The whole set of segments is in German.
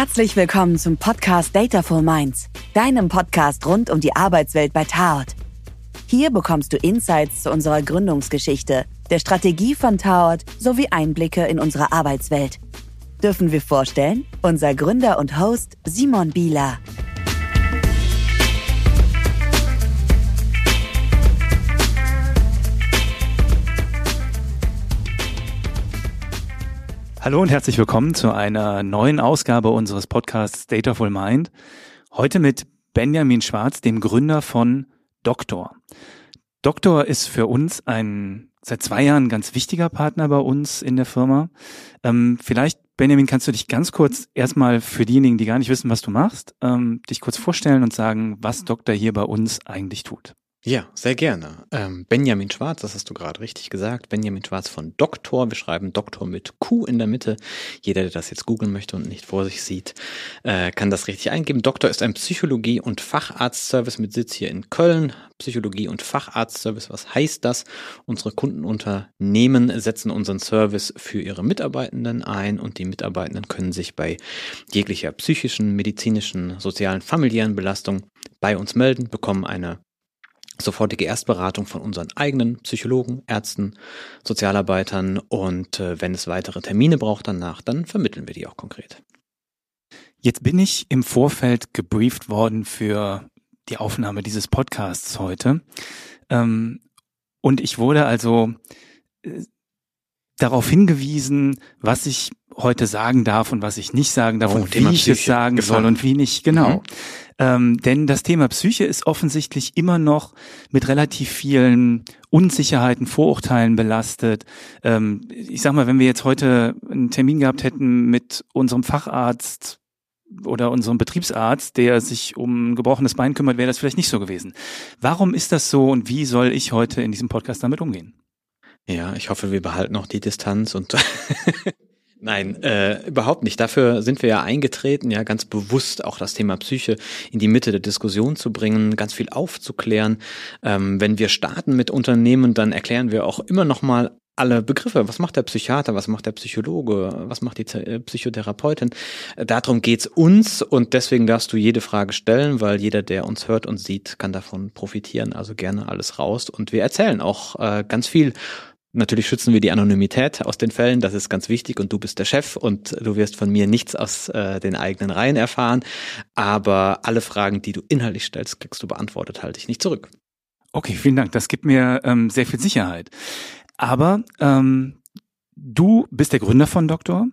Herzlich willkommen zum Podcast Dataful Minds, deinem Podcast rund um die Arbeitswelt bei Taot. Hier bekommst du Insights zu unserer Gründungsgeschichte, der Strategie von Taot sowie Einblicke in unsere Arbeitswelt. Dürfen wir vorstellen? Unser Gründer und Host Simon Bieler. Hallo und herzlich willkommen zu einer neuen Ausgabe unseres Podcasts Dataful Mind. Heute mit Benjamin Schwarz, dem Gründer von Doktor. Doktor ist für uns ein seit zwei Jahren ganz wichtiger Partner bei uns in der Firma. Ähm, vielleicht, Benjamin, kannst du dich ganz kurz erstmal für diejenigen, die gar nicht wissen, was du machst, ähm, dich kurz vorstellen und sagen, was Doktor hier bei uns eigentlich tut. Ja, sehr gerne. Ähm, Benjamin Schwarz, das hast du gerade richtig gesagt. Benjamin Schwarz von Doktor. Wir schreiben Doktor mit Q in der Mitte. Jeder, der das jetzt googeln möchte und nicht vor sich sieht, äh, kann das richtig eingeben. Doktor ist ein Psychologie- und Facharztservice mit Sitz hier in Köln. Psychologie- und Facharztservice, was heißt das? Unsere Kundenunternehmen setzen unseren Service für ihre Mitarbeitenden ein und die Mitarbeitenden können sich bei jeglicher psychischen, medizinischen, sozialen, familiären Belastung bei uns melden, bekommen eine sofortige Erstberatung von unseren eigenen Psychologen, Ärzten, Sozialarbeitern und äh, wenn es weitere Termine braucht danach, dann vermitteln wir die auch konkret. Jetzt bin ich im Vorfeld gebrieft worden für die Aufnahme dieses Podcasts heute. Ähm, und ich wurde also äh, darauf hingewiesen, was ich heute sagen darf und was ich nicht sagen darf oh, und wie ich es sagen gefangen. soll und wie nicht. Genau. Mhm. Ähm, denn das Thema Psyche ist offensichtlich immer noch mit relativ vielen Unsicherheiten, Vorurteilen belastet. Ähm, ich sag mal, wenn wir jetzt heute einen Termin gehabt hätten mit unserem Facharzt oder unserem Betriebsarzt, der sich um ein gebrochenes Bein kümmert, wäre das vielleicht nicht so gewesen. Warum ist das so und wie soll ich heute in diesem Podcast damit umgehen? Ja, ich hoffe, wir behalten noch die Distanz und Nein, äh, überhaupt nicht. Dafür sind wir ja eingetreten, ja ganz bewusst auch das Thema Psyche in die Mitte der Diskussion zu bringen, ganz viel aufzuklären. Ähm, wenn wir starten mit Unternehmen, dann erklären wir auch immer noch mal alle Begriffe. Was macht der Psychiater? Was macht der Psychologe? Was macht die äh, Psychotherapeutin? Äh, darum geht's uns und deswegen darfst du jede Frage stellen, weil jeder, der uns hört und sieht, kann davon profitieren. Also gerne alles raus und wir erzählen auch äh, ganz viel Natürlich schützen wir die Anonymität aus den Fällen, das ist ganz wichtig und du bist der Chef und du wirst von mir nichts aus äh, den eigenen Reihen erfahren. Aber alle Fragen, die du inhaltlich stellst, kriegst du beantwortet, halte ich nicht zurück. Okay, vielen Dank. Das gibt mir ähm, sehr viel Sicherheit. Aber ähm, du bist der Gründer von Doktor.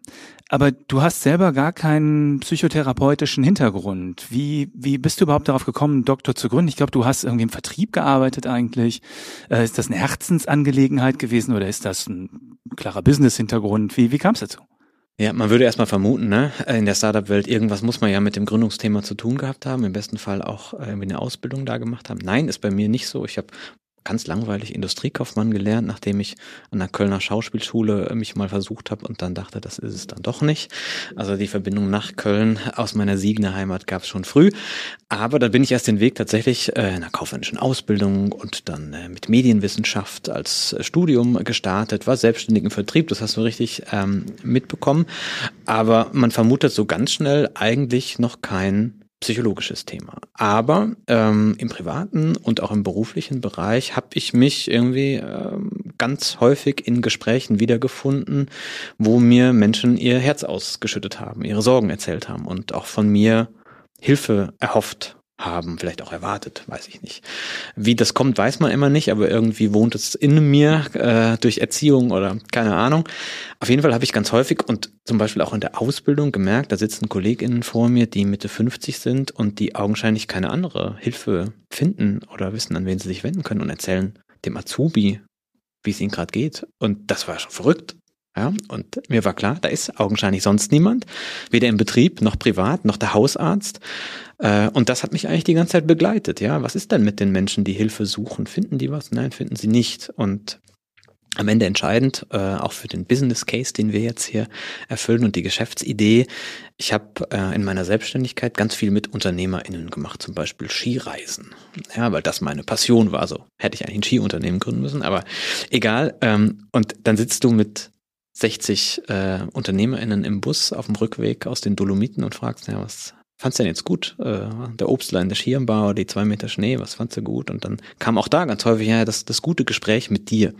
Aber du hast selber gar keinen psychotherapeutischen Hintergrund. Wie, wie bist du überhaupt darauf gekommen, Doktor zu gründen? Ich glaube, du hast irgendwie im Vertrieb gearbeitet eigentlich. Äh, ist das eine Herzensangelegenheit gewesen oder ist das ein klarer Business-Hintergrund? Wie, wie kam es dazu? Ja, man würde erstmal vermuten, ne, in der Startup-Welt, irgendwas muss man ja mit dem Gründungsthema zu tun gehabt haben, im besten Fall auch irgendwie eine Ausbildung da gemacht haben. Nein, ist bei mir nicht so. Ich habe ganz langweilig Industriekaufmann gelernt, nachdem ich an der Kölner Schauspielschule mich mal versucht habe und dann dachte, das ist es dann doch nicht. Also die Verbindung nach Köln aus meiner Siegener Heimat gab es schon früh. Aber dann bin ich erst den Weg tatsächlich äh, in einer kaufmännischen Ausbildung und dann äh, mit Medienwissenschaft als äh, Studium gestartet, war selbstständig im Vertrieb, das hast du richtig ähm, mitbekommen. Aber man vermutet so ganz schnell eigentlich noch kein psychologisches Thema. Aber ähm, im privaten und auch im beruflichen Bereich habe ich mich irgendwie ähm, ganz häufig in Gesprächen wiedergefunden, wo mir Menschen ihr Herz ausgeschüttet haben, ihre Sorgen erzählt haben und auch von mir Hilfe erhofft haben, vielleicht auch erwartet, weiß ich nicht. Wie das kommt, weiß man immer nicht, aber irgendwie wohnt es in mir äh, durch Erziehung oder keine Ahnung. Auf jeden Fall habe ich ganz häufig und zum Beispiel auch in der Ausbildung gemerkt, da sitzen KollegInnen vor mir, die Mitte 50 sind und die augenscheinlich keine andere Hilfe finden oder wissen, an wen sie sich wenden können und erzählen dem Azubi, wie es ihnen gerade geht. Und das war schon verrückt. Ja, und mir war klar, da ist augenscheinlich sonst niemand, weder im Betrieb noch privat noch der Hausarzt. Äh, und das hat mich eigentlich die ganze Zeit begleitet. Ja, was ist denn mit den Menschen, die Hilfe suchen? Finden die was? Nein, finden sie nicht. Und am Ende entscheidend, äh, auch für den Business Case, den wir jetzt hier erfüllen und die Geschäftsidee. Ich habe äh, in meiner Selbstständigkeit ganz viel mit UnternehmerInnen gemacht, zum Beispiel Skireisen. Ja, weil das meine Passion war. So hätte ich eigentlich ein Skiunternehmen gründen müssen, aber egal. Ähm, und dann sitzt du mit 60 äh, UnternehmerInnen im Bus auf dem Rückweg aus den Dolomiten und fragst, ja, was fandst du denn jetzt gut? Äh, der Obstler der Schirmbauer, die zwei Meter Schnee, was fandst du gut? Und dann kam auch da ganz häufig ja das, das gute Gespräch mit dir.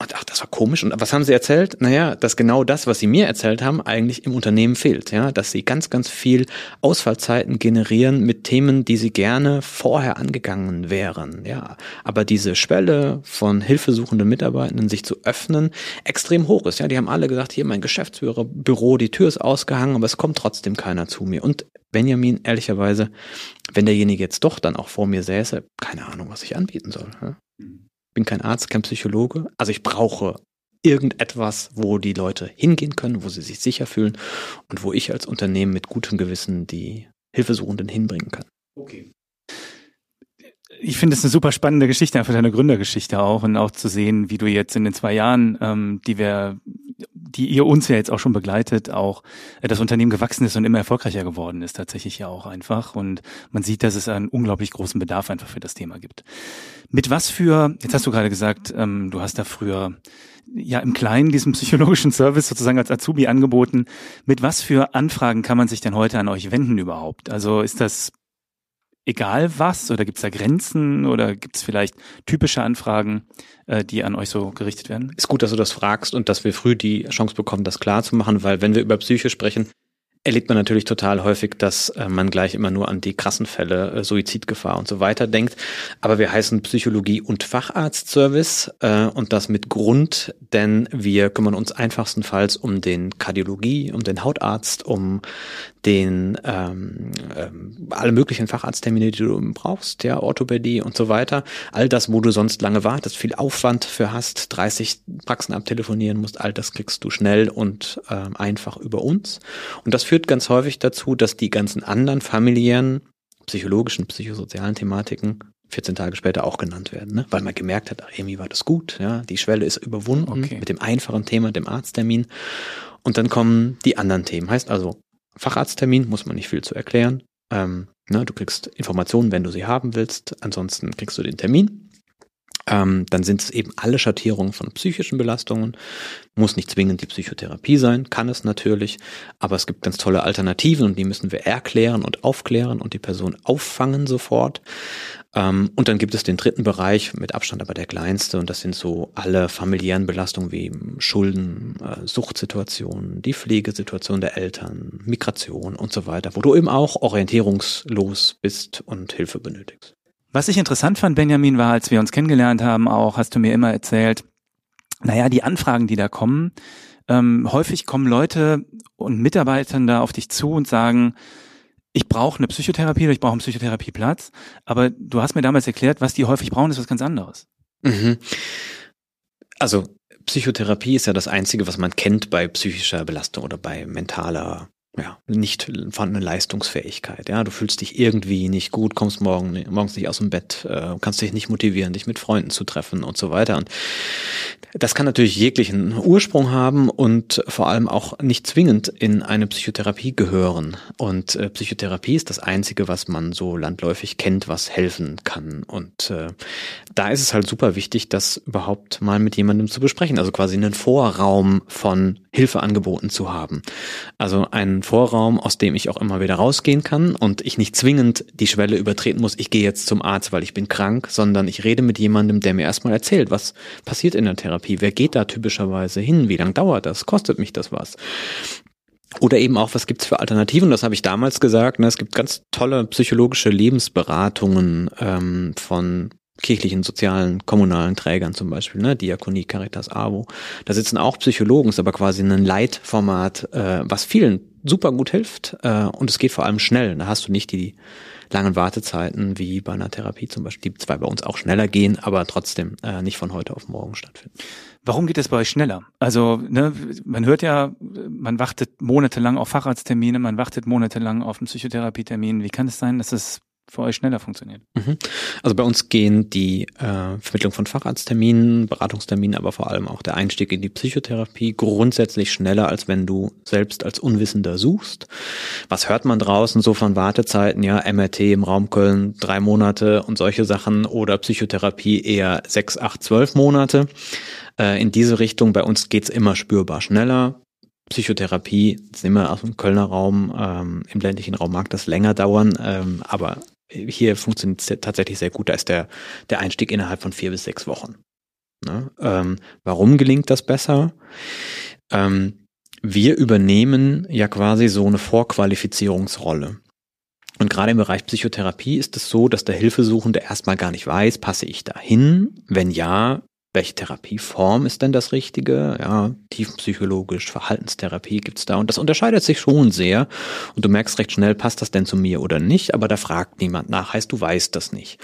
Und ach, das war komisch. Und was haben sie erzählt? Naja, dass genau das, was sie mir erzählt haben, eigentlich im Unternehmen fehlt. Ja, dass sie ganz, ganz viel Ausfallzeiten generieren mit Themen, die sie gerne vorher angegangen wären. Ja, aber diese Schwelle von hilfesuchenden Mitarbeitenden, sich zu öffnen, extrem hoch ist. Ja, die haben alle gesagt, hier mein Geschäftsführerbüro, die Tür ist ausgehangen, aber es kommt trotzdem keiner zu mir. Und Benjamin, ehrlicherweise, wenn derjenige jetzt doch dann auch vor mir säße, keine Ahnung, was ich anbieten soll. Ja? Mhm bin kein Arzt, kein Psychologe. Also ich brauche irgendetwas, wo die Leute hingehen können, wo sie sich sicher fühlen und wo ich als Unternehmen mit gutem Gewissen die Hilfesuchenden hinbringen kann. Okay. Ich finde es eine super spannende Geschichte, einfach deine Gründergeschichte auch und auch zu sehen, wie du jetzt in den zwei Jahren, ähm, die wir, die ihr uns ja jetzt auch schon begleitet, auch äh, das Unternehmen gewachsen ist und immer erfolgreicher geworden ist, tatsächlich ja auch einfach. Und man sieht, dass es einen unglaublich großen Bedarf einfach für das Thema gibt. Mit was für, jetzt hast du gerade gesagt, ähm, du hast da früher ja im Kleinen diesen psychologischen Service sozusagen als Azubi angeboten. Mit was für Anfragen kann man sich denn heute an euch wenden überhaupt? Also ist das egal was oder gibt es da Grenzen oder gibt es vielleicht typische Anfragen, äh, die an euch so gerichtet werden? Ist gut, dass du das fragst und dass wir früh die Chance bekommen, das klar zu machen, weil wenn wir über Psyche sprechen, erlebt man natürlich total häufig, dass äh, man gleich immer nur an die krassen Fälle, äh, Suizidgefahr und so weiter denkt. Aber wir heißen Psychologie- und Facharztservice äh, und das mit Grund, denn wir kümmern uns einfachstenfalls um den Kardiologie, um den Hautarzt, um den ähm, ähm, alle möglichen Facharzttermine, die du brauchst, ja, Orthopädie und so weiter. All das, wo du sonst lange wartest, viel Aufwand für hast, 30 Praxen abtelefonieren musst, all das kriegst du schnell und ähm, einfach über uns. Und das führt ganz häufig dazu, dass die ganzen anderen familiären, psychologischen, psychosozialen Thematiken 14 Tage später auch genannt werden, ne? weil man gemerkt hat, ach, irgendwie war das gut, ja, die Schwelle ist überwunden okay. mit dem einfachen Thema, dem Arzttermin. Und dann kommen die anderen Themen. Heißt also, Facharzttermin, muss man nicht viel zu erklären. Ähm, ne, du kriegst Informationen, wenn du sie haben willst. Ansonsten kriegst du den Termin. Ähm, dann sind es eben alle Schattierungen von psychischen Belastungen. Muss nicht zwingend die Psychotherapie sein, kann es natürlich, aber es gibt ganz tolle Alternativen und die müssen wir erklären und aufklären und die Person auffangen sofort. Ähm, und dann gibt es den dritten Bereich, mit Abstand aber der kleinste, und das sind so alle familiären Belastungen wie Schulden, äh, Suchtsituationen, die Pflegesituation der Eltern, Migration und so weiter, wo du eben auch orientierungslos bist und Hilfe benötigst. Was ich interessant fand, Benjamin, war, als wir uns kennengelernt haben, auch hast du mir immer erzählt, naja, die Anfragen, die da kommen, ähm, häufig kommen Leute und Mitarbeiter da auf dich zu und sagen, ich brauche eine Psychotherapie oder ich brauche einen Psychotherapieplatz, aber du hast mir damals erklärt, was die häufig brauchen, ist was ganz anderes. Mhm. Also Psychotherapie ist ja das Einzige, was man kennt bei psychischer Belastung oder bei mentaler ja, nicht vorhandene Leistungsfähigkeit. Ja, du fühlst dich irgendwie nicht gut, kommst morgen, morgens nicht aus dem Bett, äh, kannst dich nicht motivieren, dich mit Freunden zu treffen und so weiter. Und das kann natürlich jeglichen Ursprung haben und vor allem auch nicht zwingend in eine Psychotherapie gehören. Und äh, Psychotherapie ist das Einzige, was man so landläufig kennt, was helfen kann. Und äh, da ist es halt super wichtig, das überhaupt mal mit jemandem zu besprechen. Also quasi einen Vorraum von Hilfeangeboten zu haben. Also einen Vorraum, aus dem ich auch immer wieder rausgehen kann und ich nicht zwingend die Schwelle übertreten muss, ich gehe jetzt zum Arzt, weil ich bin krank, sondern ich rede mit jemandem, der mir erstmal erzählt, was passiert in der Therapie Therapie? Wer geht da typischerweise hin? Wie lange dauert das? Kostet mich das was? Oder eben auch, was gibt's für Alternativen? Das habe ich damals gesagt. Ne? Es gibt ganz tolle psychologische Lebensberatungen ähm, von kirchlichen, sozialen, kommunalen Trägern zum Beispiel, ne, Diakonie, Caritas, AWO. Da sitzen auch Psychologen, ist aber quasi ein Leitformat, äh, was vielen super gut hilft äh, und es geht vor allem schnell. Da hast du nicht die langen Wartezeiten wie bei einer Therapie zum Beispiel, die zwar bei uns auch schneller gehen, aber trotzdem äh, nicht von heute auf morgen stattfinden. Warum geht es bei euch schneller? Also, ne, man hört ja, man wartet monatelang auf Facharzttermine, man wartet monatelang auf einen Psychotherapietermin. Wie kann es sein, dass es für euch schneller funktioniert. Mhm. Also bei uns gehen die äh, Vermittlung von Facharztterminen, Beratungsterminen, aber vor allem auch der Einstieg in die Psychotherapie grundsätzlich schneller, als wenn du selbst als Unwissender suchst. Was hört man draußen so von Wartezeiten? Ja, MRT im Raum Köln drei Monate und solche Sachen oder Psychotherapie eher sechs, acht, zwölf Monate. Äh, in diese Richtung, bei uns geht's immer spürbar schneller. Psychotherapie, sind wir aus dem Kölner Raum, ähm, im ländlichen Raum mag das länger dauern, ähm, aber hier funktioniert es tatsächlich sehr gut. Da ist der, der Einstieg innerhalb von vier bis sechs Wochen. Ne? Ähm, warum gelingt das besser? Ähm, wir übernehmen ja quasi so eine Vorqualifizierungsrolle. Und gerade im Bereich Psychotherapie ist es so, dass der Hilfesuchende erstmal gar nicht weiß, passe ich da hin? Wenn ja, welche Therapieform ist denn das Richtige? Ja, tiefenpsychologisch, Verhaltenstherapie gibt's da. Und das unterscheidet sich schon sehr. Und du merkst recht schnell, passt das denn zu mir oder nicht? Aber da fragt niemand nach, heißt, du weißt das nicht.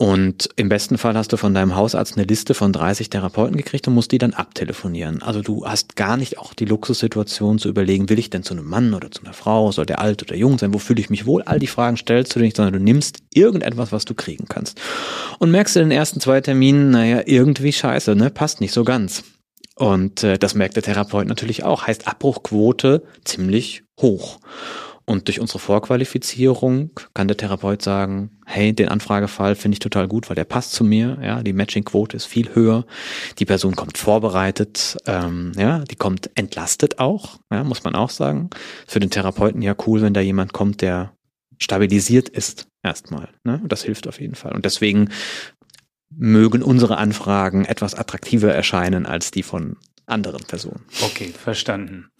Und im besten Fall hast du von deinem Hausarzt eine Liste von 30 Therapeuten gekriegt und musst die dann abtelefonieren. Also du hast gar nicht auch die Luxussituation zu überlegen, will ich denn zu einem Mann oder zu einer Frau, soll der alt oder jung sein, wo fühle ich mich wohl? All die Fragen stellst du nicht, sondern du nimmst irgendetwas, was du kriegen kannst. Und merkst in den ersten zwei Terminen, naja, irgendwie scheiße, ne, passt nicht so ganz. Und äh, das merkt der Therapeut natürlich auch. Heißt Abbruchquote ziemlich hoch. Und durch unsere Vorqualifizierung kann der Therapeut sagen, hey, den Anfragefall finde ich total gut, weil der passt zu mir. Ja, die Matchingquote ist viel höher. Die Person kommt vorbereitet, ähm, ja, die kommt entlastet auch, ja, muss man auch sagen. Für den Therapeuten ja cool, wenn da jemand kommt, der stabilisiert ist erstmal. Ne? Das hilft auf jeden Fall. Und deswegen mögen unsere Anfragen etwas attraktiver erscheinen als die von anderen Personen. Okay, verstanden.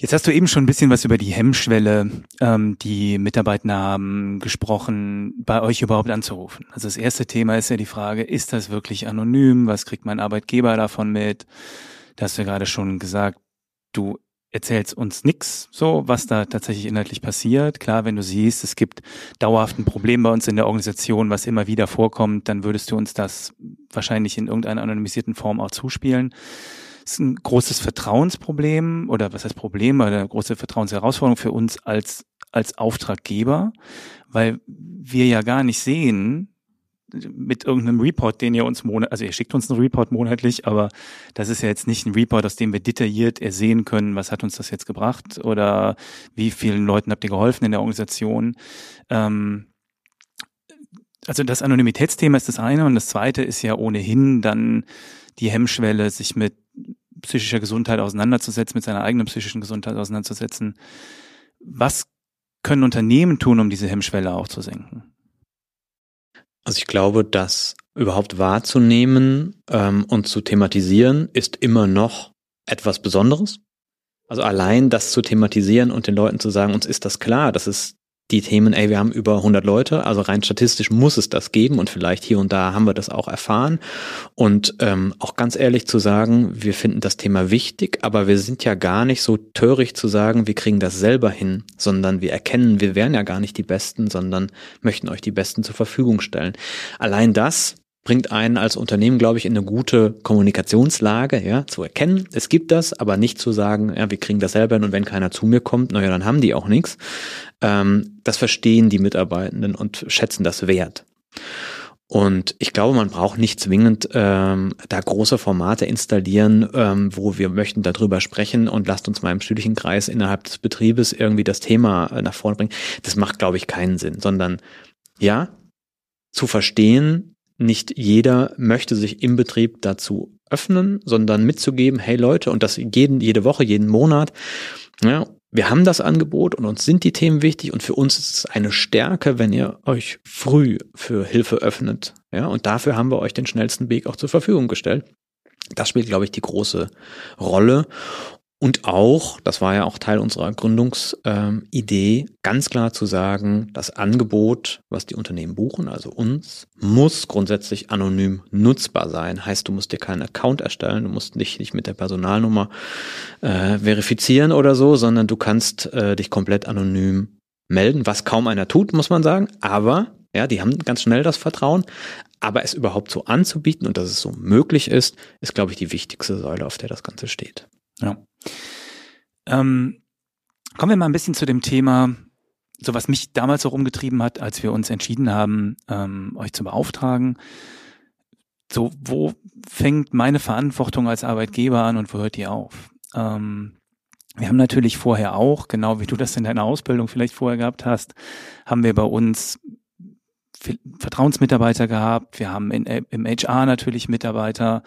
Jetzt hast du eben schon ein bisschen was über die Hemmschwelle, ähm, die Mitarbeiter haben, gesprochen, bei euch überhaupt anzurufen. Also das erste Thema ist ja die Frage, ist das wirklich anonym? Was kriegt mein Arbeitgeber davon mit? Da hast du ja gerade schon gesagt, du erzählst uns nix, so, was da tatsächlich inhaltlich passiert. Klar, wenn du siehst, es gibt dauerhaft ein Problem bei uns in der Organisation, was immer wieder vorkommt, dann würdest du uns das wahrscheinlich in irgendeiner anonymisierten Form auch zuspielen ist ein großes Vertrauensproblem oder was heißt Problem oder große Vertrauensherausforderung für uns als, als Auftraggeber, weil wir ja gar nicht sehen, mit irgendeinem Report, den ihr uns monat, also ihr schickt uns einen Report monatlich, aber das ist ja jetzt nicht ein Report, aus dem wir detailliert ersehen können, was hat uns das jetzt gebracht oder wie vielen Leuten habt ihr geholfen in der Organisation. Ähm, also das Anonymitätsthema ist das eine und das zweite ist ja ohnehin dann die Hemmschwelle, sich mit psychischer Gesundheit auseinanderzusetzen, mit seiner eigenen psychischen Gesundheit auseinanderzusetzen. Was können Unternehmen tun, um diese Hemmschwelle auch zu senken? Also ich glaube, das überhaupt wahrzunehmen ähm, und zu thematisieren, ist immer noch etwas Besonderes. Also allein das zu thematisieren und den Leuten zu sagen, uns ist das klar, das ist die Themen, ey, wir haben über 100 Leute, also rein statistisch muss es das geben und vielleicht hier und da haben wir das auch erfahren. Und ähm, auch ganz ehrlich zu sagen, wir finden das Thema wichtig, aber wir sind ja gar nicht so töricht zu sagen, wir kriegen das selber hin, sondern wir erkennen, wir wären ja gar nicht die Besten, sondern möchten euch die Besten zur Verfügung stellen. Allein das bringt einen als Unternehmen, glaube ich, in eine gute Kommunikationslage, ja, zu erkennen, es gibt das, aber nicht zu sagen, ja, wir kriegen das selber hin und wenn keiner zu mir kommt, naja, dann haben die auch nichts. Ähm, das verstehen die Mitarbeitenden und schätzen das wert. Und ich glaube, man braucht nicht zwingend ähm, da große Formate installieren, ähm, wo wir möchten darüber sprechen und lasst uns mal im stündlichen Kreis innerhalb des Betriebes irgendwie das Thema äh, nach vorne bringen. Das macht, glaube ich, keinen Sinn, sondern ja, zu verstehen, nicht jeder möchte sich im Betrieb dazu öffnen, sondern mitzugeben, hey Leute, und das jeden, jede Woche, jeden Monat, ja, wir haben das Angebot und uns sind die Themen wichtig und für uns ist es eine Stärke, wenn ihr euch früh für Hilfe öffnet. Ja, und dafür haben wir euch den schnellsten Weg auch zur Verfügung gestellt. Das spielt, glaube ich, die große Rolle. Und auch, das war ja auch Teil unserer Gründungsidee, ganz klar zu sagen, das Angebot, was die Unternehmen buchen, also uns, muss grundsätzlich anonym nutzbar sein. Heißt, du musst dir keinen Account erstellen, du musst dich nicht mit der Personalnummer äh, verifizieren oder so, sondern du kannst äh, dich komplett anonym melden, was kaum einer tut, muss man sagen. Aber ja, die haben ganz schnell das Vertrauen. Aber es überhaupt so anzubieten und dass es so möglich ist, ist, glaube ich, die wichtigste Säule, auf der das Ganze steht. Ja. Ähm, kommen wir mal ein bisschen zu dem Thema so was mich damals auch umgetrieben hat, als wir uns entschieden haben, ähm, euch zu beauftragen. So, wo fängt meine Verantwortung als Arbeitgeber an und wo hört die auf? Ähm, wir haben natürlich vorher auch, genau wie du das in deiner Ausbildung vielleicht vorher gehabt hast, haben wir bei uns Vertrauensmitarbeiter gehabt. Wir haben in, im HR natürlich Mitarbeiter,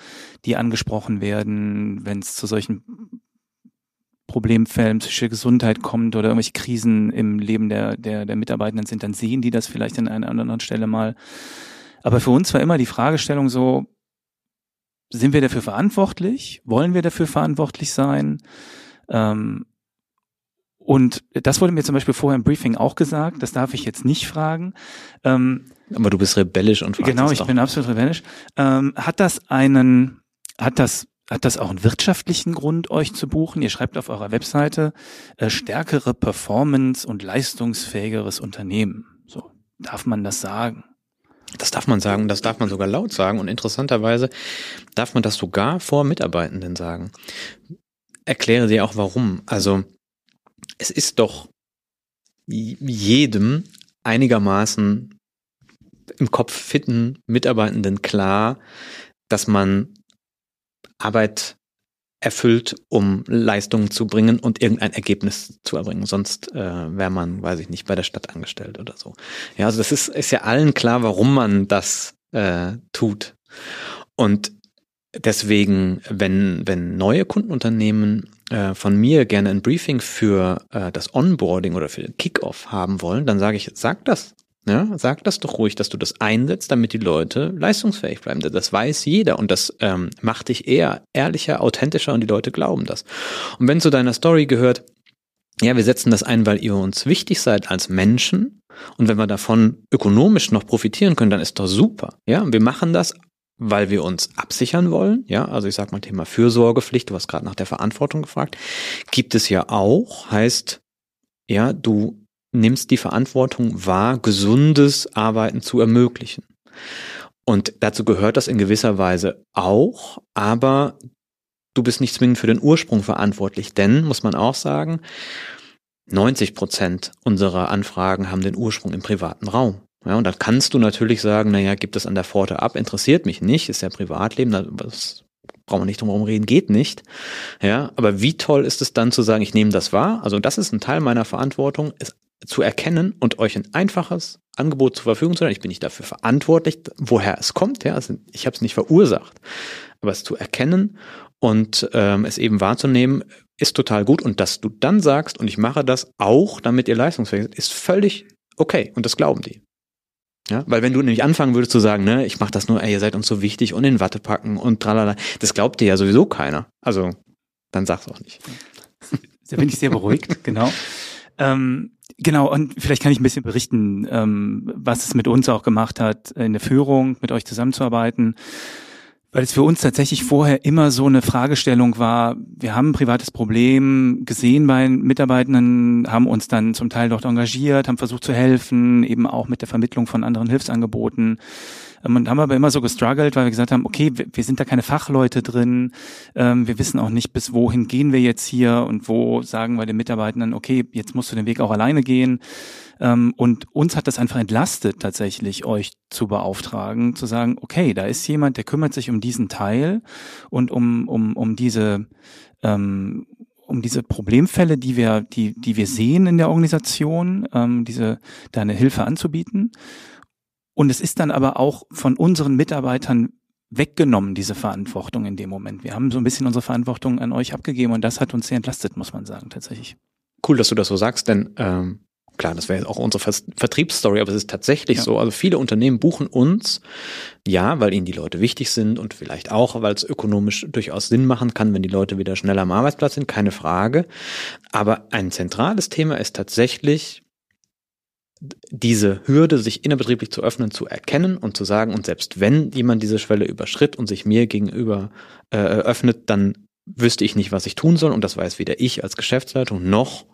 die angesprochen werden, wenn es zu solchen Problemfällen, psychische Gesundheit kommt oder irgendwelche Krisen im Leben der, der, der Mitarbeitenden sind, dann sehen die das vielleicht an einer anderen Stelle mal. Aber für uns war immer die Fragestellung so, sind wir dafür verantwortlich? Wollen wir dafür verantwortlich sein? Ähm, und das wurde mir zum Beispiel vorher im Briefing auch gesagt, das darf ich jetzt nicht fragen. Ähm, Aber du bist rebellisch und fragst Genau, ich bin absolut rebellisch. Ähm, hat das einen, hat das hat das auch einen wirtschaftlichen Grund, euch zu buchen? Ihr schreibt auf eurer Webseite äh, stärkere Performance und leistungsfähigeres Unternehmen. So darf man das sagen? Das darf man sagen, das darf man sogar laut sagen und interessanterweise darf man das sogar vor Mitarbeitenden sagen. Erkläre dir auch warum. Also es ist doch jedem einigermaßen im Kopf fitten Mitarbeitenden klar, dass man Arbeit erfüllt, um Leistungen zu bringen und irgendein Ergebnis zu erbringen. Sonst äh, wäre man, weiß ich nicht, bei der Stadt angestellt oder so. Ja, also das ist, ist ja allen klar, warum man das äh, tut. Und deswegen, wenn, wenn neue Kundenunternehmen äh, von mir gerne ein Briefing für äh, das Onboarding oder für den Kickoff haben wollen, dann sage ich, sag das. Ja, sag das doch ruhig, dass du das einsetzt, damit die Leute leistungsfähig bleiben. Das weiß jeder und das ähm, macht dich eher ehrlicher, authentischer und die Leute glauben das. Und wenn zu deiner Story gehört, ja, wir setzen das ein, weil ihr uns wichtig seid als Menschen und wenn wir davon ökonomisch noch profitieren können, dann ist doch super. Ja, und wir machen das weil wir uns absichern wollen, ja, also ich sag mal Thema Fürsorgepflicht, du hast gerade nach der Verantwortung gefragt, gibt es ja auch, heißt, ja, du nimmst die Verantwortung wahr, gesundes Arbeiten zu ermöglichen. Und dazu gehört das in gewisser Weise auch, aber du bist nicht zwingend für den Ursprung verantwortlich, denn, muss man auch sagen, 90 Prozent unserer Anfragen haben den Ursprung im privaten Raum. Ja, und dann kannst du natürlich sagen, naja, gibt es an der Pforte ab, interessiert mich nicht, ist ja Privatleben, das brauchen wir nicht drum herum reden, geht nicht. Ja, aber wie toll ist es dann zu sagen, ich nehme das wahr? Also das ist ein Teil meiner Verantwortung, es zu erkennen und euch ein einfaches Angebot zur Verfügung zu stellen. Ich bin nicht dafür verantwortlich, woher es kommt. Ja, also ich habe es nicht verursacht, aber es zu erkennen und ähm, es eben wahrzunehmen, ist total gut. Und dass du dann sagst, und ich mache das auch, damit ihr leistungsfähig seid, ist völlig okay. Und das glauben die. Ja, weil wenn du nämlich anfangen würdest zu sagen, ne, ich mache das nur, ey, ihr seid uns so wichtig und in Watte packen und tralala, das glaubt dir ja sowieso keiner. Also, dann sag's auch nicht. Da bin ich sehr beruhigt, genau. Ähm, genau, und vielleicht kann ich ein bisschen berichten, ähm, was es mit uns auch gemacht hat, in der Führung, mit euch zusammenzuarbeiten. Weil es für uns tatsächlich vorher immer so eine Fragestellung war, wir haben ein privates Problem gesehen bei Mitarbeitenden, haben uns dann zum Teil dort engagiert, haben versucht zu helfen, eben auch mit der Vermittlung von anderen Hilfsangeboten. Ähm, und haben aber immer so gestruggelt, weil wir gesagt haben, okay, wir sind da keine Fachleute drin, ähm, wir wissen auch nicht, bis wohin gehen wir jetzt hier und wo sagen wir den Mitarbeitenden, okay, jetzt musst du den Weg auch alleine gehen. Ähm, und uns hat das einfach entlastet, tatsächlich euch zu beauftragen, zu sagen, okay, da ist jemand, der kümmert sich um diesen Teil und um, um, um diese, ähm, um diese Problemfälle, die wir, die, die wir sehen in der Organisation, ähm, diese, da eine Hilfe anzubieten. Und es ist dann aber auch von unseren Mitarbeitern weggenommen, diese Verantwortung in dem Moment. Wir haben so ein bisschen unsere Verantwortung an euch abgegeben und das hat uns sehr entlastet, muss man sagen, tatsächlich. Cool, dass du das so sagst, denn ähm, Klar, das wäre jetzt auch unsere Vertriebsstory, aber es ist tatsächlich ja. so. Also viele Unternehmen buchen uns, ja, weil ihnen die Leute wichtig sind und vielleicht auch, weil es ökonomisch durchaus Sinn machen kann, wenn die Leute wieder schneller am Arbeitsplatz sind, keine Frage. Aber ein zentrales Thema ist tatsächlich, diese Hürde, sich innerbetrieblich zu öffnen, zu erkennen und zu sagen, und selbst wenn jemand diese Schwelle überschritt und sich mir gegenüber äh, öffnet, dann wüsste ich nicht, was ich tun soll. Und das weiß weder ich als Geschäftsleitung noch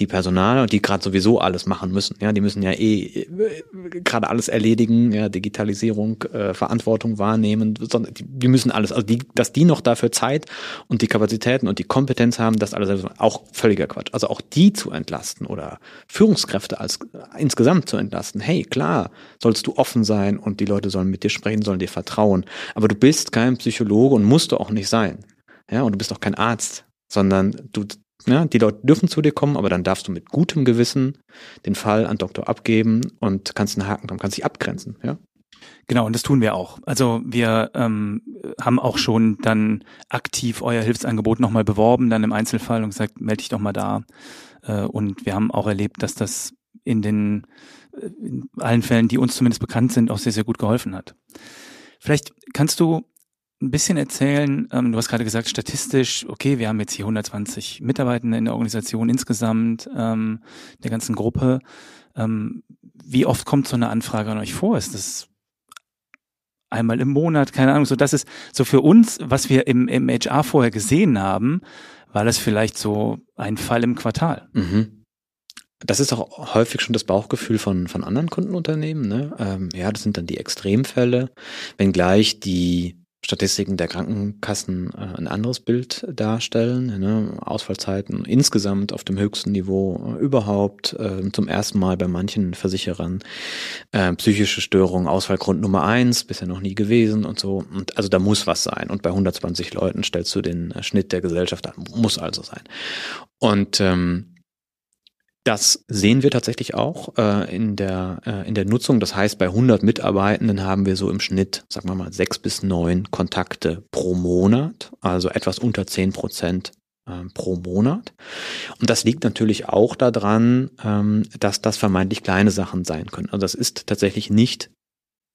die Personaler, die gerade sowieso alles machen müssen. Ja, die müssen ja eh äh, gerade alles erledigen, ja, Digitalisierung, äh, Verantwortung wahrnehmen, sondern die, die müssen alles, also die, dass die noch dafür Zeit und die Kapazitäten und die Kompetenz haben, das alles auch völliger Quatsch. Also auch die zu entlasten oder Führungskräfte als insgesamt zu entlasten. Hey, klar, sollst du offen sein und die Leute sollen mit dir sprechen, sollen dir vertrauen. Aber du bist kein Psychologe und musst du auch nicht sein. Ja, und du bist auch kein Arzt, sondern du ja, die Leute dürfen zu dir kommen, aber dann darfst du mit gutem Gewissen den Fall an Doktor abgeben und kannst einen Haken dran, kannst dich abgrenzen, ja. Genau, und das tun wir auch. Also wir ähm, haben auch schon dann aktiv euer Hilfsangebot nochmal beworben, dann im Einzelfall und gesagt, melde dich doch mal da. Äh, und wir haben auch erlebt, dass das in den äh, in allen Fällen, die uns zumindest bekannt sind, auch sehr, sehr gut geholfen hat. Vielleicht kannst du ein bisschen erzählen? Ähm, du hast gerade gesagt, statistisch, okay, wir haben jetzt hier 120 Mitarbeitende in der Organisation insgesamt, ähm, der ganzen Gruppe. Ähm, wie oft kommt so eine Anfrage an euch vor? Ist das einmal im Monat? Keine Ahnung. So, das ist so für uns, was wir im, im HR vorher gesehen haben, war das vielleicht so ein Fall im Quartal. Mhm. Das ist auch häufig schon das Bauchgefühl von, von anderen Kundenunternehmen. Ne? Ähm, ja, das sind dann die Extremfälle, wenngleich die Statistiken der Krankenkassen äh, ein anderes Bild darstellen. Ne? Ausfallzeiten insgesamt auf dem höchsten Niveau äh, überhaupt. Äh, zum ersten Mal bei manchen Versicherern äh, psychische Störungen, Ausfallgrund Nummer eins, bisher noch nie gewesen und so. Und also da muss was sein. Und bei 120 Leuten stellst du den äh, Schnitt der Gesellschaft an. Muss also sein. Und ähm, das sehen wir tatsächlich auch äh, in, der, äh, in der Nutzung. Das heißt, bei 100 Mitarbeitenden haben wir so im Schnitt, sagen wir mal, sechs bis neun Kontakte pro Monat, also etwas unter zehn Prozent äh, pro Monat. Und das liegt natürlich auch daran, ähm, dass das vermeintlich kleine Sachen sein können. Also das ist tatsächlich nicht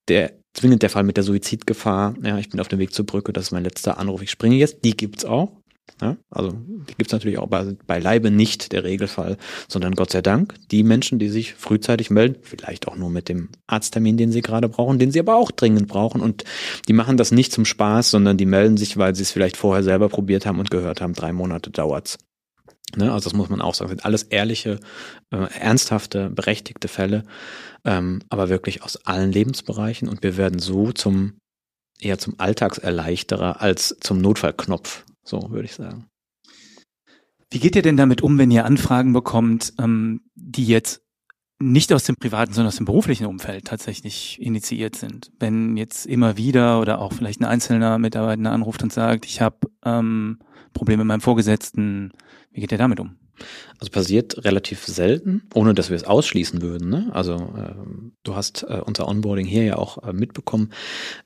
der zwingend der Fall mit der Suizidgefahr. Ja, ich bin auf dem Weg zur Brücke, das ist mein letzter Anruf, ich springe jetzt. Die gibt's auch. Ja, also die gibt es natürlich auch bei, beileibe nicht der Regelfall, sondern Gott sei Dank die Menschen, die sich frühzeitig melden, vielleicht auch nur mit dem Arzttermin, den sie gerade brauchen, den sie aber auch dringend brauchen. Und die machen das nicht zum Spaß, sondern die melden sich, weil sie es vielleicht vorher selber probiert haben und gehört haben, drei Monate dauert's. Ne, also das muss man auch sagen. Das sind alles ehrliche, äh, ernsthafte, berechtigte Fälle, ähm, aber wirklich aus allen Lebensbereichen. Und wir werden so zum eher zum Alltagserleichterer als zum Notfallknopf so würde ich sagen. Wie geht ihr denn damit um, wenn ihr Anfragen bekommt, ähm, die jetzt nicht aus dem privaten, sondern aus dem beruflichen Umfeld tatsächlich initiiert sind? Wenn jetzt immer wieder oder auch vielleicht ein einzelner Mitarbeiter anruft und sagt, ich habe ähm, Probleme mit meinem Vorgesetzten, wie geht ihr damit um? Also passiert relativ selten, ohne dass wir es ausschließen würden. Ne? Also ähm, du hast äh, unser Onboarding hier ja auch äh, mitbekommen.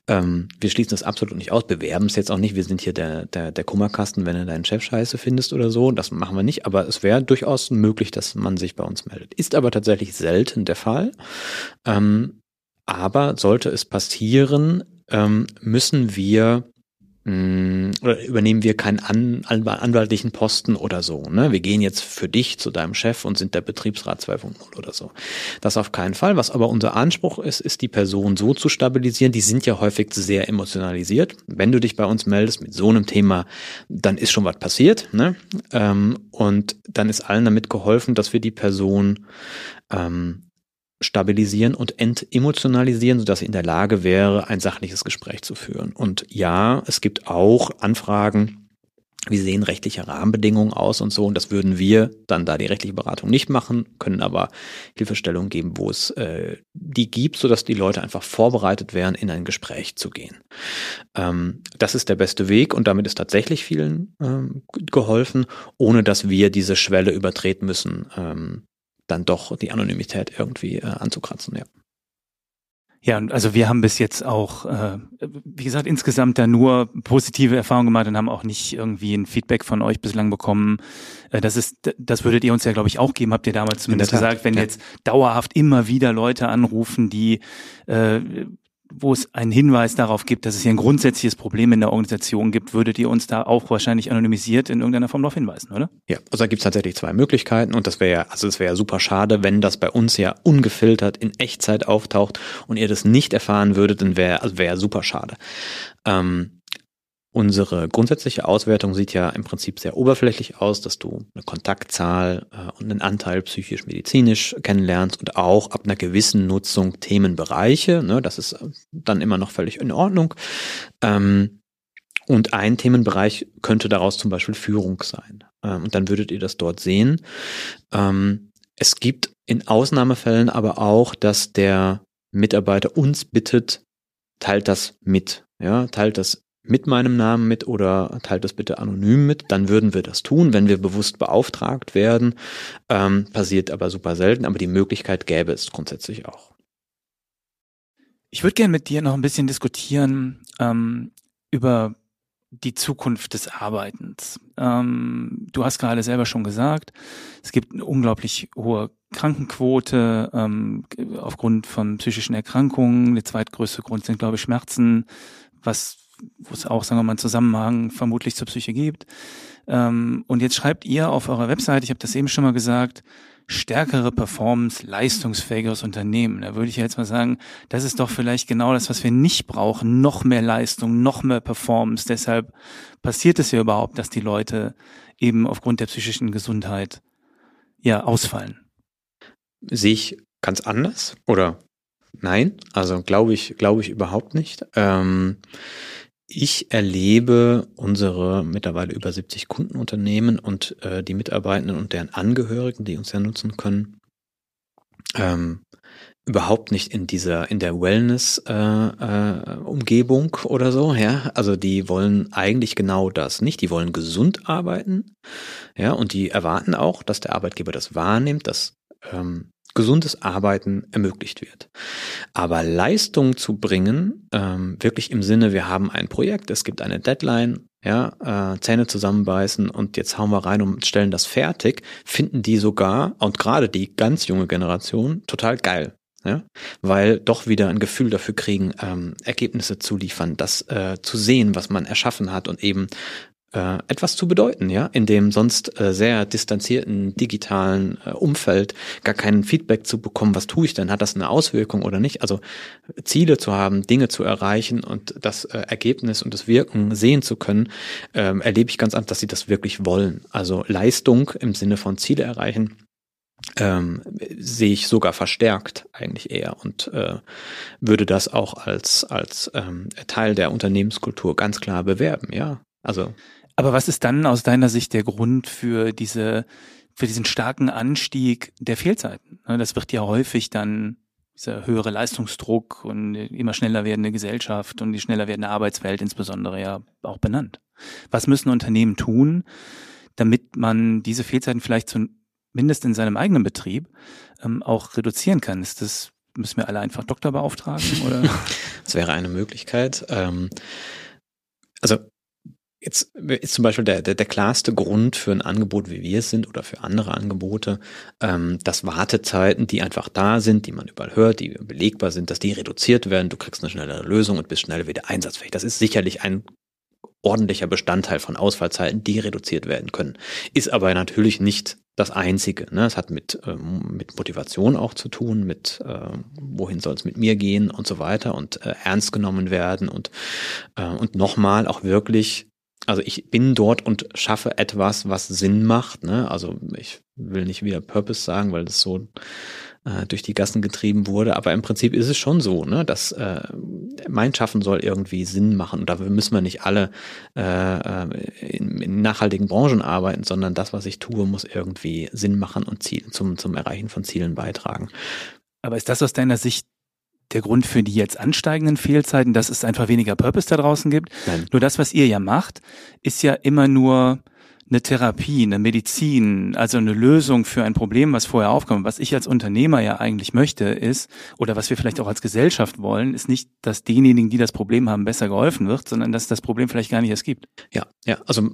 Ähm, wir schließen das absolut nicht aus, bewerben es jetzt auch nicht. Wir sind hier der, der, der Kummerkasten, wenn du deinen Chef scheiße findest oder so. Das machen wir nicht, aber es wäre durchaus möglich, dass man sich bei uns meldet. Ist aber tatsächlich selten der Fall. Ähm, aber sollte es passieren, ähm, müssen wir oder übernehmen wir keinen an, anwaltlichen Posten oder so. Ne? Wir gehen jetzt für dich zu deinem Chef und sind der Betriebsrat 2.0 oder so. Das auf keinen Fall. Was aber unser Anspruch ist, ist die Person so zu stabilisieren. Die sind ja häufig sehr emotionalisiert. Wenn du dich bei uns meldest mit so einem Thema, dann ist schon was passiert. Ne? Ähm, und dann ist allen damit geholfen, dass wir die Person ähm, stabilisieren und entemotionalisieren, sodass sie in der Lage wäre, ein sachliches Gespräch zu führen. Und ja, es gibt auch Anfragen, wie sehen rechtliche Rahmenbedingungen aus und so. Und das würden wir dann da die rechtliche Beratung nicht machen, können aber Hilfestellung geben, wo es äh, die gibt, sodass die Leute einfach vorbereitet wären, in ein Gespräch zu gehen. Ähm, das ist der beste Weg und damit ist tatsächlich vielen ähm, geholfen, ohne dass wir diese Schwelle übertreten müssen, ähm, dann doch die Anonymität irgendwie äh, anzukratzen, ja. Ja, also wir haben bis jetzt auch, äh, wie gesagt, insgesamt da nur positive Erfahrungen gemacht und haben auch nicht irgendwie ein Feedback von euch bislang bekommen. Äh, das ist, das würdet ihr uns ja, glaube ich, auch geben, habt ihr damals zumindest gesagt, wenn ja. jetzt dauerhaft immer wieder Leute anrufen, die äh, wo es einen Hinweis darauf gibt, dass es hier ein grundsätzliches Problem in der Organisation gibt, würdet ihr uns da auch wahrscheinlich anonymisiert in irgendeiner Form darauf hinweisen, oder? Ja, also da gibt es tatsächlich zwei Möglichkeiten und das wäre ja, also es wäre ja super schade, wenn das bei uns ja ungefiltert in Echtzeit auftaucht und ihr das nicht erfahren würdet, dann wäre also wäre ja super schade. Ähm, Unsere grundsätzliche Auswertung sieht ja im Prinzip sehr oberflächlich aus, dass du eine Kontaktzahl äh, und einen Anteil psychisch-medizinisch kennenlernst und auch ab einer gewissen Nutzung Themenbereiche. Ne, das ist dann immer noch völlig in Ordnung. Ähm, und ein Themenbereich könnte daraus zum Beispiel Führung sein. Ähm, und dann würdet ihr das dort sehen. Ähm, es gibt in Ausnahmefällen aber auch, dass der Mitarbeiter uns bittet, teilt das mit. Ja, teilt das mit meinem Namen mit oder teilt das bitte anonym mit, dann würden wir das tun, wenn wir bewusst beauftragt werden. Ähm, passiert aber super selten, aber die Möglichkeit gäbe es grundsätzlich auch. Ich würde gerne mit dir noch ein bisschen diskutieren ähm, über die Zukunft des Arbeitens. Ähm, du hast gerade selber schon gesagt, es gibt eine unglaublich hohe Krankenquote ähm, aufgrund von psychischen Erkrankungen. Der zweitgrößte Grund sind, glaube ich, Schmerzen, was wo es auch, sagen wir mal, einen Zusammenhang vermutlich zur Psyche gibt. Ähm, und jetzt schreibt ihr auf eurer Website, ich habe das eben schon mal gesagt, stärkere Performance, leistungsfähigeres Unternehmen. Da würde ich jetzt mal sagen, das ist doch vielleicht genau das, was wir nicht brauchen. Noch mehr Leistung, noch mehr Performance. Deshalb passiert es ja überhaupt, dass die Leute eben aufgrund der psychischen Gesundheit ja ausfallen. Sehe ich ganz anders oder nein? Also glaube ich, glaube ich überhaupt nicht. Ähm, ich erlebe unsere mittlerweile über 70 Kundenunternehmen und äh, die Mitarbeitenden und deren Angehörigen, die uns ja nutzen können, ähm, überhaupt nicht in dieser in der Wellness äh, äh, Umgebung oder so ja. Also die wollen eigentlich genau das nicht. Die wollen gesund arbeiten ja und die erwarten auch dass der Arbeitgeber das wahrnimmt dass ähm, gesundes Arbeiten ermöglicht wird. Aber Leistung zu bringen, ähm, wirklich im Sinne, wir haben ein Projekt, es gibt eine Deadline, ja, äh, Zähne zusammenbeißen und jetzt hauen wir rein und stellen das fertig, finden die sogar, und gerade die ganz junge Generation, total geil. Ja, weil doch wieder ein Gefühl dafür kriegen, ähm, Ergebnisse zu liefern, das äh, zu sehen, was man erschaffen hat und eben äh, etwas zu bedeuten, ja, in dem sonst äh, sehr distanzierten digitalen äh, Umfeld gar keinen Feedback zu bekommen, was tue ich denn, hat das eine Auswirkung oder nicht? Also Ziele zu haben, Dinge zu erreichen und das äh, Ergebnis und das Wirken sehen zu können, ähm, erlebe ich ganz anders, dass sie das wirklich wollen. Also Leistung im Sinne von Ziele erreichen ähm, sehe ich sogar verstärkt eigentlich eher und äh, würde das auch als als ähm, Teil der Unternehmenskultur ganz klar bewerben, ja. Also aber was ist dann aus deiner Sicht der Grund für diese, für diesen starken Anstieg der Fehlzeiten? Ne, das wird ja häufig dann dieser höhere Leistungsdruck und immer schneller werdende Gesellschaft und die schneller werdende Arbeitswelt insbesondere ja auch benannt. Was müssen Unternehmen tun, damit man diese Fehlzeiten vielleicht zumindest in seinem eigenen Betrieb ähm, auch reduzieren kann? Ist das, müssen wir alle einfach Doktor beauftragen oder? das wäre eine Möglichkeit. Ähm, also Jetzt ist zum Beispiel der, der, der klarste Grund für ein Angebot, wie wir es sind, oder für andere Angebote, ähm, dass Wartezeiten, die einfach da sind, die man überall hört, die belegbar sind, dass die reduziert werden. Du kriegst eine schnellere Lösung und bist schneller wieder einsatzfähig. Das ist sicherlich ein ordentlicher Bestandteil von Ausfallzeiten, die reduziert werden können. Ist aber natürlich nicht das Einzige. Ne? Es hat mit, ähm, mit Motivation auch zu tun, mit äh, wohin soll es mit mir gehen und so weiter und äh, ernst genommen werden und, äh, und nochmal auch wirklich also ich bin dort und schaffe etwas, was Sinn macht. Ne? Also ich will nicht wieder Purpose sagen, weil das so äh, durch die Gassen getrieben wurde, aber im Prinzip ist es schon so, ne, dass äh, mein Schaffen soll irgendwie Sinn machen. Und dafür müssen wir nicht alle äh, äh, in, in nachhaltigen Branchen arbeiten, sondern das, was ich tue, muss irgendwie Sinn machen und Ziel, zum, zum Erreichen von Zielen beitragen. Aber ist das aus deiner Sicht der Grund für die jetzt ansteigenden Fehlzeiten, dass es einfach weniger Purpose da draußen gibt. Nein. Nur das, was ihr ja macht, ist ja immer nur eine Therapie, eine Medizin, also eine Lösung für ein Problem, was vorher aufkommt. Was ich als Unternehmer ja eigentlich möchte, ist, oder was wir vielleicht auch als Gesellschaft wollen, ist nicht, dass denjenigen, die das Problem haben, besser geholfen wird, sondern dass das Problem vielleicht gar nicht erst gibt. Ja, ja, also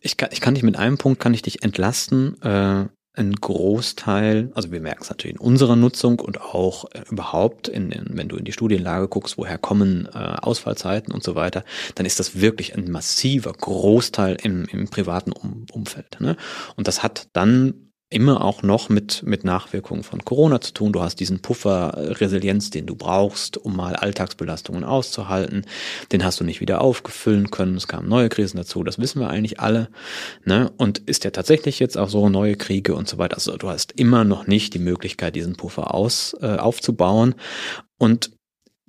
ich kann, ich kann dich mit einem Punkt kann ich dich entlasten. Äh, ein Großteil, also wir merken es natürlich in unserer Nutzung und auch äh, überhaupt, in, in, wenn du in die Studienlage guckst, woher kommen äh, Ausfallzeiten und so weiter, dann ist das wirklich ein massiver Großteil im, im privaten um Umfeld. Ne? Und das hat dann immer auch noch mit, mit Nachwirkungen von Corona zu tun. Du hast diesen Puffer äh, Resilienz, den du brauchst, um mal Alltagsbelastungen auszuhalten. Den hast du nicht wieder aufgefüllen können. Es kamen neue Krisen dazu. Das wissen wir eigentlich alle. Ne? Und ist ja tatsächlich jetzt auch so neue Kriege und so weiter. Also du hast immer noch nicht die Möglichkeit, diesen Puffer aus, äh, aufzubauen. Und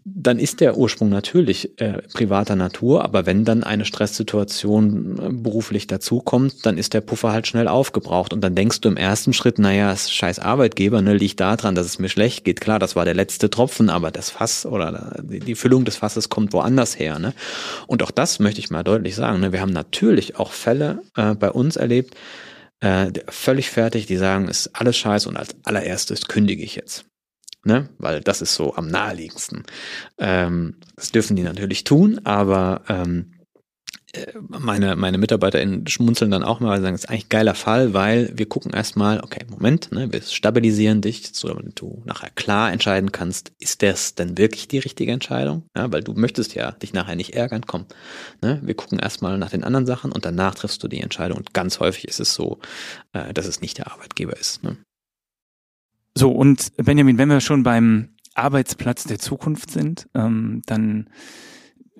dann ist der Ursprung natürlich äh, privater Natur, aber wenn dann eine Stresssituation äh, beruflich dazukommt, dann ist der Puffer halt schnell aufgebraucht und dann denkst du im ersten Schritt, naja, scheiß Arbeitgeber, ne, liegt daran, dass es mir schlecht geht. Klar, das war der letzte Tropfen, aber das Fass oder die Füllung des Fasses kommt woanders her. Ne? Und auch das möchte ich mal deutlich sagen. Ne? Wir haben natürlich auch Fälle äh, bei uns erlebt, äh, völlig fertig, die sagen, ist alles scheiße und als allererstes kündige ich jetzt ne? Weil das ist so am naheliegendsten. Ähm, das dürfen die natürlich tun, aber ähm, äh, meine, meine MitarbeiterInnen schmunzeln dann auch mal, weil sagen, das ist eigentlich ein geiler Fall, weil wir gucken erstmal, okay, Moment, ne, wir stabilisieren dich, so damit du nachher klar entscheiden kannst, ist das denn wirklich die richtige Entscheidung? Ja, weil du möchtest ja dich nachher nicht ärgern, komm. Ne, wir gucken erstmal nach den anderen Sachen und danach triffst du die Entscheidung. Und ganz häufig ist es so, äh, dass es nicht der Arbeitgeber ist. Ne? So, und Benjamin, wenn wir schon beim Arbeitsplatz der Zukunft sind, ähm, dann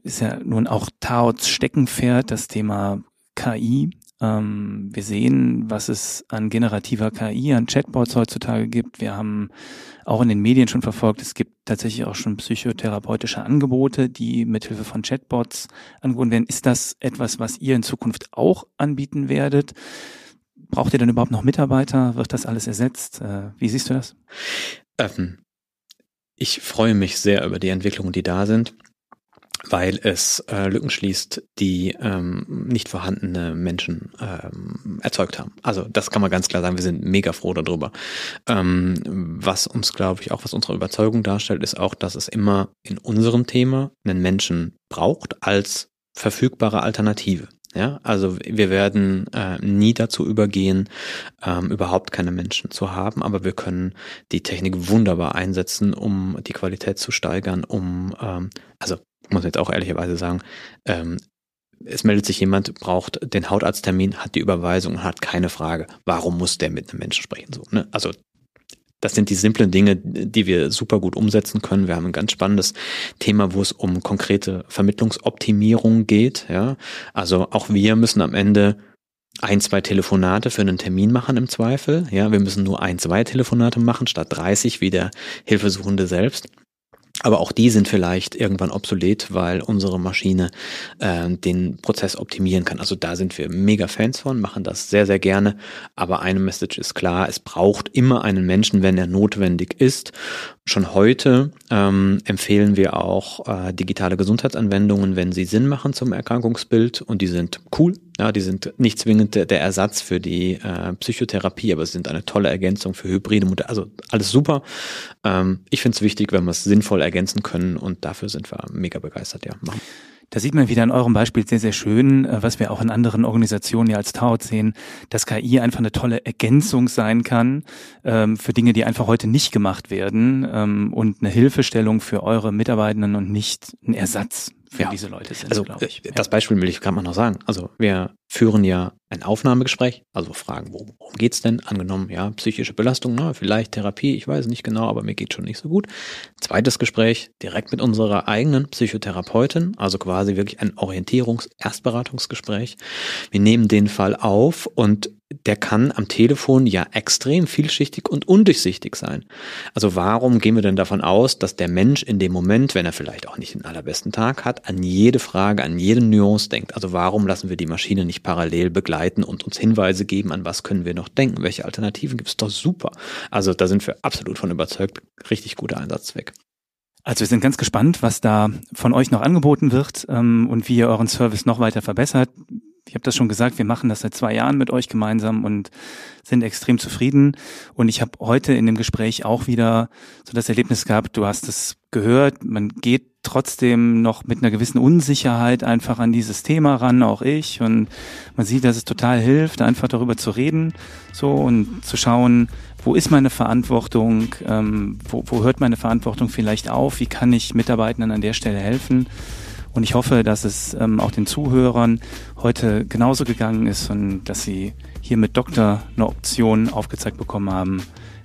ist ja nun auch Taots Steckenpferd das Thema KI. Ähm, wir sehen, was es an generativer KI, an Chatbots heutzutage gibt. Wir haben auch in den Medien schon verfolgt, es gibt tatsächlich auch schon psychotherapeutische Angebote, die mithilfe von Chatbots angeboten werden. Ist das etwas, was ihr in Zukunft auch anbieten werdet? Braucht ihr denn überhaupt noch Mitarbeiter? Wird das alles ersetzt? Äh, wie siehst du das? Ähm, ich freue mich sehr über die Entwicklungen, die da sind, weil es äh, Lücken schließt, die ähm, nicht vorhandene Menschen ähm, erzeugt haben. Also das kann man ganz klar sagen. Wir sind mega froh darüber. Was uns, glaube ich, auch was unsere Überzeugung darstellt, ist auch, dass es immer in unserem Thema einen Menschen braucht als verfügbare Alternative. Ja, also wir werden äh, nie dazu übergehen, ähm, überhaupt keine Menschen zu haben, aber wir können die Technik wunderbar einsetzen, um die Qualität zu steigern, um, ähm, also muss jetzt auch ehrlicherweise sagen, ähm, es meldet sich jemand, braucht den Hautarzttermin, hat die Überweisung, hat keine Frage, warum muss der mit einem Menschen sprechen? So, ne? Also das sind die simplen Dinge, die wir super gut umsetzen können. Wir haben ein ganz spannendes Thema, wo es um konkrete Vermittlungsoptimierung geht. Ja, also auch wir müssen am Ende ein, zwei Telefonate für einen Termin machen im Zweifel. Ja, wir müssen nur ein, zwei Telefonate machen statt 30 wie der Hilfesuchende selbst. Aber auch die sind vielleicht irgendwann obsolet, weil unsere Maschine äh, den Prozess optimieren kann. Also da sind wir mega Fans von, machen das sehr, sehr gerne. Aber eine Message ist klar, es braucht immer einen Menschen, wenn er notwendig ist. Schon heute ähm, empfehlen wir auch äh, digitale Gesundheitsanwendungen, wenn sie Sinn machen zum Erkrankungsbild und die sind cool. Ja, die sind nicht zwingend der, Ersatz für die äh, Psychotherapie, aber sie sind eine tolle Ergänzung für hybride Modelle. Also alles super. Ähm, ich finde es wichtig, wenn wir es sinnvoll ergänzen können und dafür sind wir mega begeistert. Ja, machen. Da sieht man wieder in eurem Beispiel sehr, sehr schön, äh, was wir auch in anderen Organisationen ja als Taut sehen, dass KI einfach eine tolle Ergänzung sein kann ähm, für Dinge, die einfach heute nicht gemacht werden ähm, und eine Hilfestellung für eure Mitarbeitenden und nicht ein Ersatz für ja. diese Leute sind, also, glaube ich. Das Beispiel will ich gerade mal noch sagen. Also wir führen ja ein Aufnahmegespräch, also fragen, worum, worum geht's denn? Angenommen, ja, psychische Belastung, na, vielleicht Therapie, ich weiß nicht genau, aber mir geht schon nicht so gut. Zweites Gespräch direkt mit unserer eigenen Psychotherapeutin, also quasi wirklich ein Orientierungs-, Erstberatungsgespräch. Wir nehmen den Fall auf und der kann am Telefon ja extrem vielschichtig und undurchsichtig sein. Also warum gehen wir denn davon aus, dass der Mensch in dem Moment, wenn er vielleicht auch nicht den allerbesten Tag hat, an jede Frage, an jede Nuance denkt? Also warum lassen wir die Maschine nicht parallel begleiten und uns Hinweise geben, an was können wir noch denken? Welche Alternativen gibt es? Doch super. Also da sind wir absolut von überzeugt. Richtig guter Einsatzzweck. Also wir sind ganz gespannt, was da von euch noch angeboten wird ähm, und wie ihr euren Service noch weiter verbessert ich habe das schon gesagt, wir machen das seit zwei Jahren mit euch gemeinsam und sind extrem zufrieden. Und ich habe heute in dem Gespräch auch wieder so das Erlebnis gehabt, du hast es gehört, man geht trotzdem noch mit einer gewissen Unsicherheit einfach an dieses Thema ran, auch ich. Und man sieht, dass es total hilft, einfach darüber zu reden, so und zu schauen, wo ist meine Verantwortung, ähm, wo, wo hört meine Verantwortung vielleicht auf, wie kann ich Mitarbeitenden an der Stelle helfen. Und ich hoffe, dass es ähm, auch den Zuhörern heute genauso gegangen ist und dass sie hier mit Doktor eine Option aufgezeigt bekommen haben,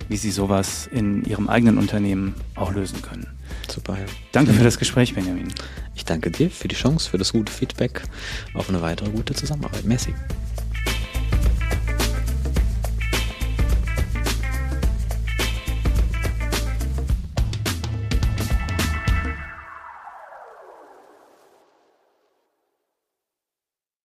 wie sie sowas in ihrem eigenen Unternehmen auch lösen können. Super. Danke für das Gespräch, Benjamin. Ich danke dir für die Chance, für das gute Feedback auf eine weitere gute Zusammenarbeit. Merci.